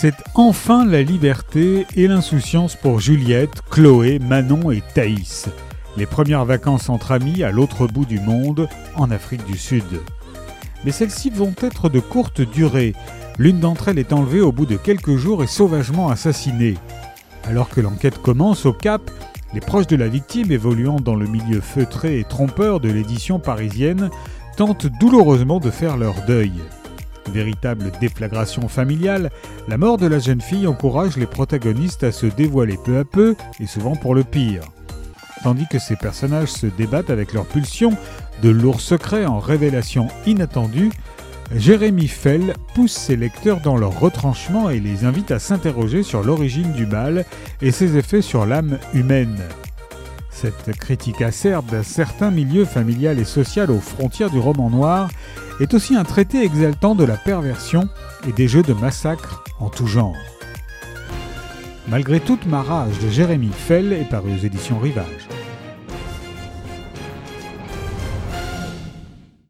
C'est enfin la liberté et l'insouciance pour Juliette, Chloé, Manon et Thaïs. Les premières vacances entre amis à l'autre bout du monde, en Afrique du Sud. Mais celles-ci vont être de courte durée. L'une d'entre elles est enlevée au bout de quelques jours et sauvagement assassinée. Alors que l'enquête commence au Cap, les proches de la victime, évoluant dans le milieu feutré et trompeur de l'édition parisienne, tentent douloureusement de faire leur deuil. Véritable déflagration familiale, la mort de la jeune fille encourage les protagonistes à se dévoiler peu à peu et souvent pour le pire. Tandis que ces personnages se débattent avec leurs pulsions, de lourds secrets en révélations inattendues, Jérémy Fell pousse ses lecteurs dans leur retranchement et les invite à s'interroger sur l'origine du mal et ses effets sur l'âme humaine. Cette critique acerbe d'un certain milieu familial et social aux frontières du roman noir est aussi un traité exaltant de la perversion et des jeux de massacre en tout genre. Malgré toute ma rage de Jérémy Fell est paru aux éditions Rivage.